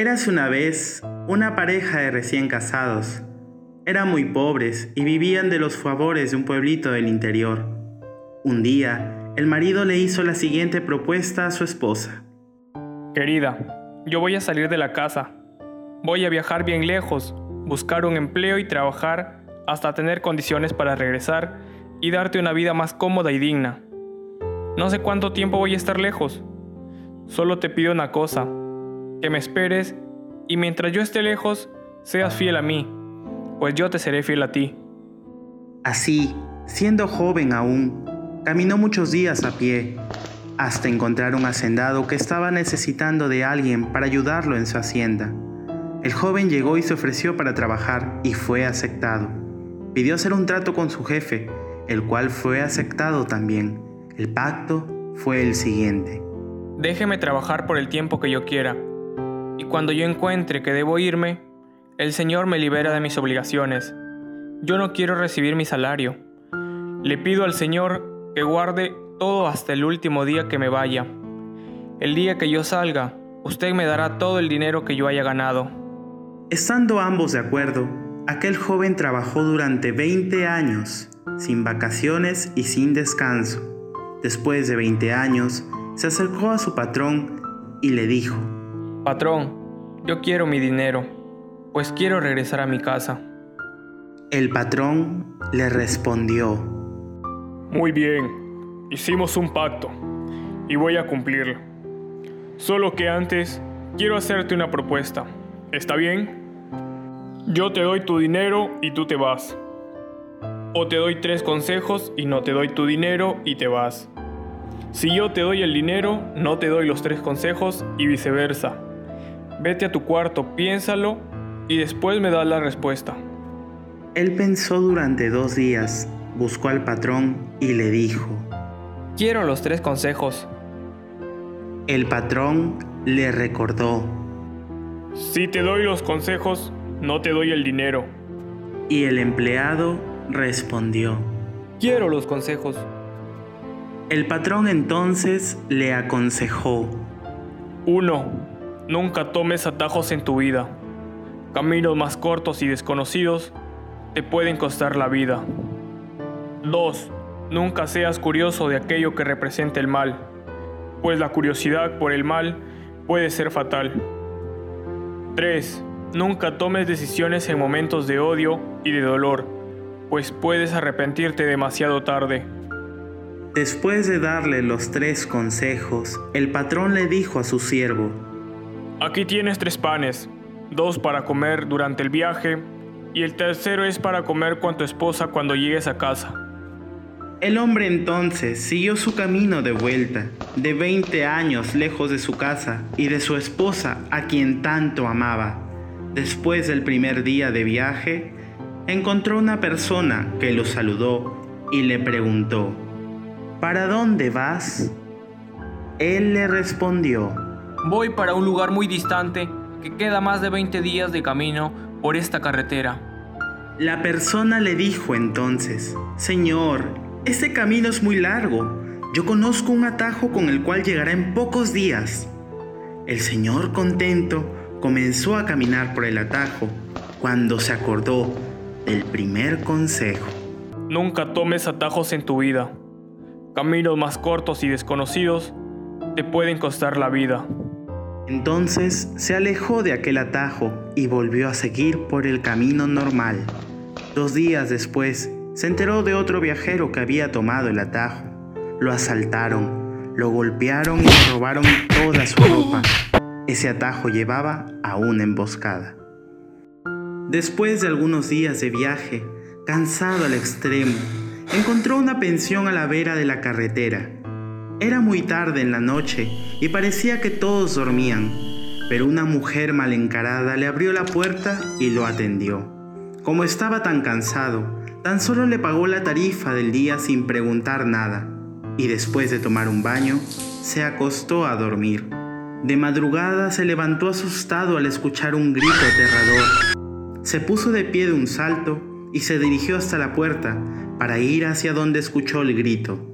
Érase una vez una pareja de recién casados. Eran muy pobres y vivían de los favores de un pueblito del interior. Un día, el marido le hizo la siguiente propuesta a su esposa. Querida, yo voy a salir de la casa. Voy a viajar bien lejos, buscar un empleo y trabajar hasta tener condiciones para regresar y darte una vida más cómoda y digna. No sé cuánto tiempo voy a estar lejos. Solo te pido una cosa, que me esperes y mientras yo esté lejos, seas fiel a mí, pues yo te seré fiel a ti. Así, siendo joven aún, caminó muchos días a pie, hasta encontrar un hacendado que estaba necesitando de alguien para ayudarlo en su hacienda. El joven llegó y se ofreció para trabajar y fue aceptado. Pidió hacer un trato con su jefe, el cual fue aceptado también. El pacto fue el siguiente. Déjeme trabajar por el tiempo que yo quiera, cuando yo encuentre que debo irme, el Señor me libera de mis obligaciones. Yo no quiero recibir mi salario. Le pido al Señor que guarde todo hasta el último día que me vaya. El día que yo salga, usted me dará todo el dinero que yo haya ganado. Estando ambos de acuerdo, aquel joven trabajó durante 20 años, sin vacaciones y sin descanso. Después de 20 años, se acercó a su patrón y le dijo, Patrón, yo quiero mi dinero, pues quiero regresar a mi casa. El patrón le respondió, Muy bien, hicimos un pacto y voy a cumplirlo. Solo que antes quiero hacerte una propuesta. ¿Está bien? Yo te doy tu dinero y tú te vas. O te doy tres consejos y no te doy tu dinero y te vas. Si yo te doy el dinero, no te doy los tres consejos y viceversa. Vete a tu cuarto, piénsalo y después me das la respuesta. Él pensó durante dos días, buscó al patrón y le dijo, Quiero los tres consejos. El patrón le recordó, Si te doy los consejos, no te doy el dinero. Y el empleado respondió, Quiero los consejos. El patrón entonces le aconsejó, 1. Nunca tomes atajos en tu vida. Caminos más cortos y desconocidos te pueden costar la vida. 2. Nunca seas curioso de aquello que representa el mal, pues la curiosidad por el mal puede ser fatal. 3. Nunca tomes decisiones en momentos de odio y de dolor, pues puedes arrepentirte demasiado tarde. Después de darle los tres consejos, el patrón le dijo a su siervo, Aquí tienes tres panes, dos para comer durante el viaje y el tercero es para comer con tu esposa cuando llegues a casa. El hombre entonces siguió su camino de vuelta, de 20 años lejos de su casa y de su esposa a quien tanto amaba. Después del primer día de viaje, encontró una persona que lo saludó y le preguntó, ¿Para dónde vas? Él le respondió, Voy para un lugar muy distante que queda más de 20 días de camino por esta carretera. La persona le dijo entonces, Señor, este camino es muy largo. Yo conozco un atajo con el cual llegará en pocos días. El Señor contento comenzó a caminar por el atajo cuando se acordó del primer consejo. Nunca tomes atajos en tu vida. Caminos más cortos y desconocidos te pueden costar la vida. Entonces se alejó de aquel atajo y volvió a seguir por el camino normal. Dos días después se enteró de otro viajero que había tomado el atajo. Lo asaltaron, lo golpearon y le robaron toda su ropa. Ese atajo llevaba a una emboscada. Después de algunos días de viaje, cansado al extremo, encontró una pensión a la vera de la carretera. Era muy tarde en la noche y parecía que todos dormían, pero una mujer mal encarada le abrió la puerta y lo atendió. Como estaba tan cansado, tan solo le pagó la tarifa del día sin preguntar nada, y después de tomar un baño, se acostó a dormir. De madrugada se levantó asustado al escuchar un grito aterrador. Se puso de pie de un salto y se dirigió hasta la puerta para ir hacia donde escuchó el grito.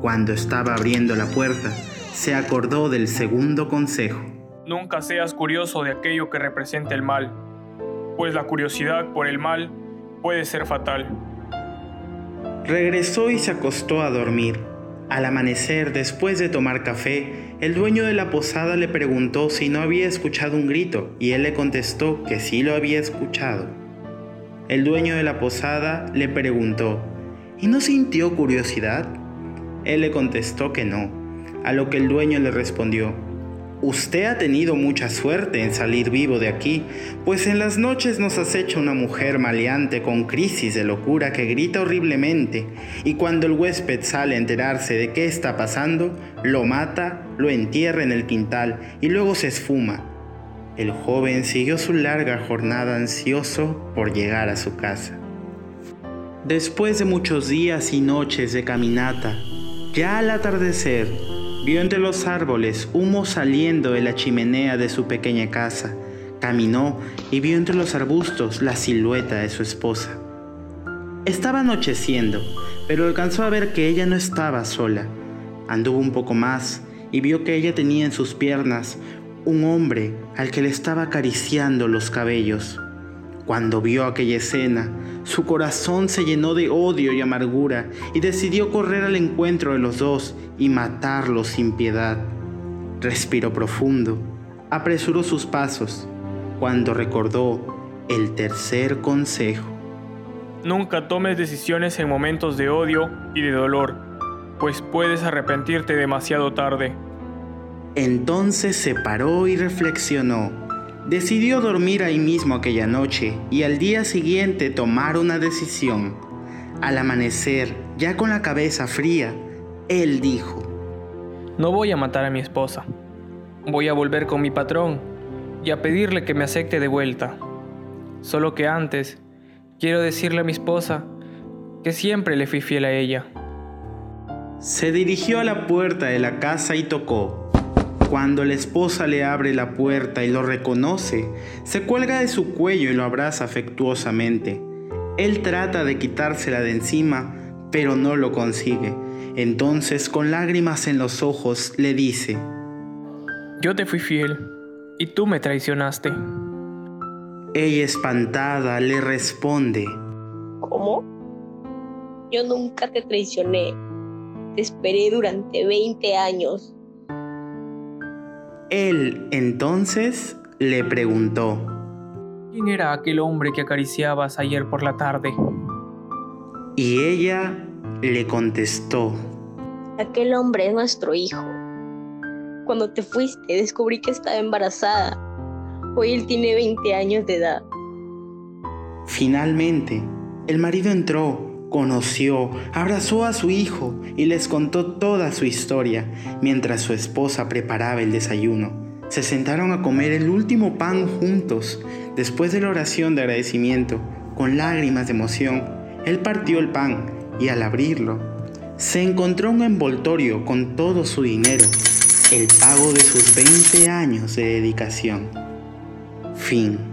Cuando estaba abriendo la puerta, se acordó del segundo consejo. Nunca seas curioso de aquello que representa el mal, pues la curiosidad por el mal puede ser fatal. Regresó y se acostó a dormir. Al amanecer, después de tomar café, el dueño de la posada le preguntó si no había escuchado un grito y él le contestó que sí lo había escuchado. El dueño de la posada le preguntó, ¿y no sintió curiosidad? Él le contestó que no, a lo que el dueño le respondió, Usted ha tenido mucha suerte en salir vivo de aquí, pues en las noches nos acecha una mujer maleante con crisis de locura que grita horriblemente, y cuando el huésped sale a enterarse de qué está pasando, lo mata, lo entierra en el quintal y luego se esfuma. El joven siguió su larga jornada ansioso por llegar a su casa. Después de muchos días y noches de caminata, ya al atardecer, Vio entre los árboles humo saliendo de la chimenea de su pequeña casa. Caminó y vio entre los arbustos la silueta de su esposa. Estaba anocheciendo, pero alcanzó a ver que ella no estaba sola. Anduvo un poco más y vio que ella tenía en sus piernas un hombre al que le estaba acariciando los cabellos. Cuando vio aquella escena, su corazón se llenó de odio y amargura y decidió correr al encuentro de los dos y matarlos sin piedad. Respiró profundo, apresuró sus pasos cuando recordó el tercer consejo. Nunca tomes decisiones en momentos de odio y de dolor, pues puedes arrepentirte demasiado tarde. Entonces se paró y reflexionó Decidió dormir ahí mismo aquella noche y al día siguiente tomar una decisión. Al amanecer, ya con la cabeza fría, él dijo, No voy a matar a mi esposa. Voy a volver con mi patrón y a pedirle que me acepte de vuelta. Solo que antes, quiero decirle a mi esposa que siempre le fui fiel a ella. Se dirigió a la puerta de la casa y tocó. Cuando la esposa le abre la puerta y lo reconoce, se cuelga de su cuello y lo abraza afectuosamente. Él trata de quitársela de encima, pero no lo consigue. Entonces, con lágrimas en los ojos, le dice, Yo te fui fiel y tú me traicionaste. Ella espantada le responde, ¿Cómo? Yo nunca te traicioné. Te esperé durante 20 años. Él entonces le preguntó, ¿Quién era aquel hombre que acariciabas ayer por la tarde? Y ella le contestó, Aquel hombre es nuestro hijo. Cuando te fuiste descubrí que estaba embarazada. Hoy él tiene 20 años de edad. Finalmente, el marido entró conoció, abrazó a su hijo y les contó toda su historia mientras su esposa preparaba el desayuno. Se sentaron a comer el último pan juntos. Después de la oración de agradecimiento, con lágrimas de emoción, él partió el pan y al abrirlo, se encontró un envoltorio con todo su dinero, el pago de sus 20 años de dedicación. Fin.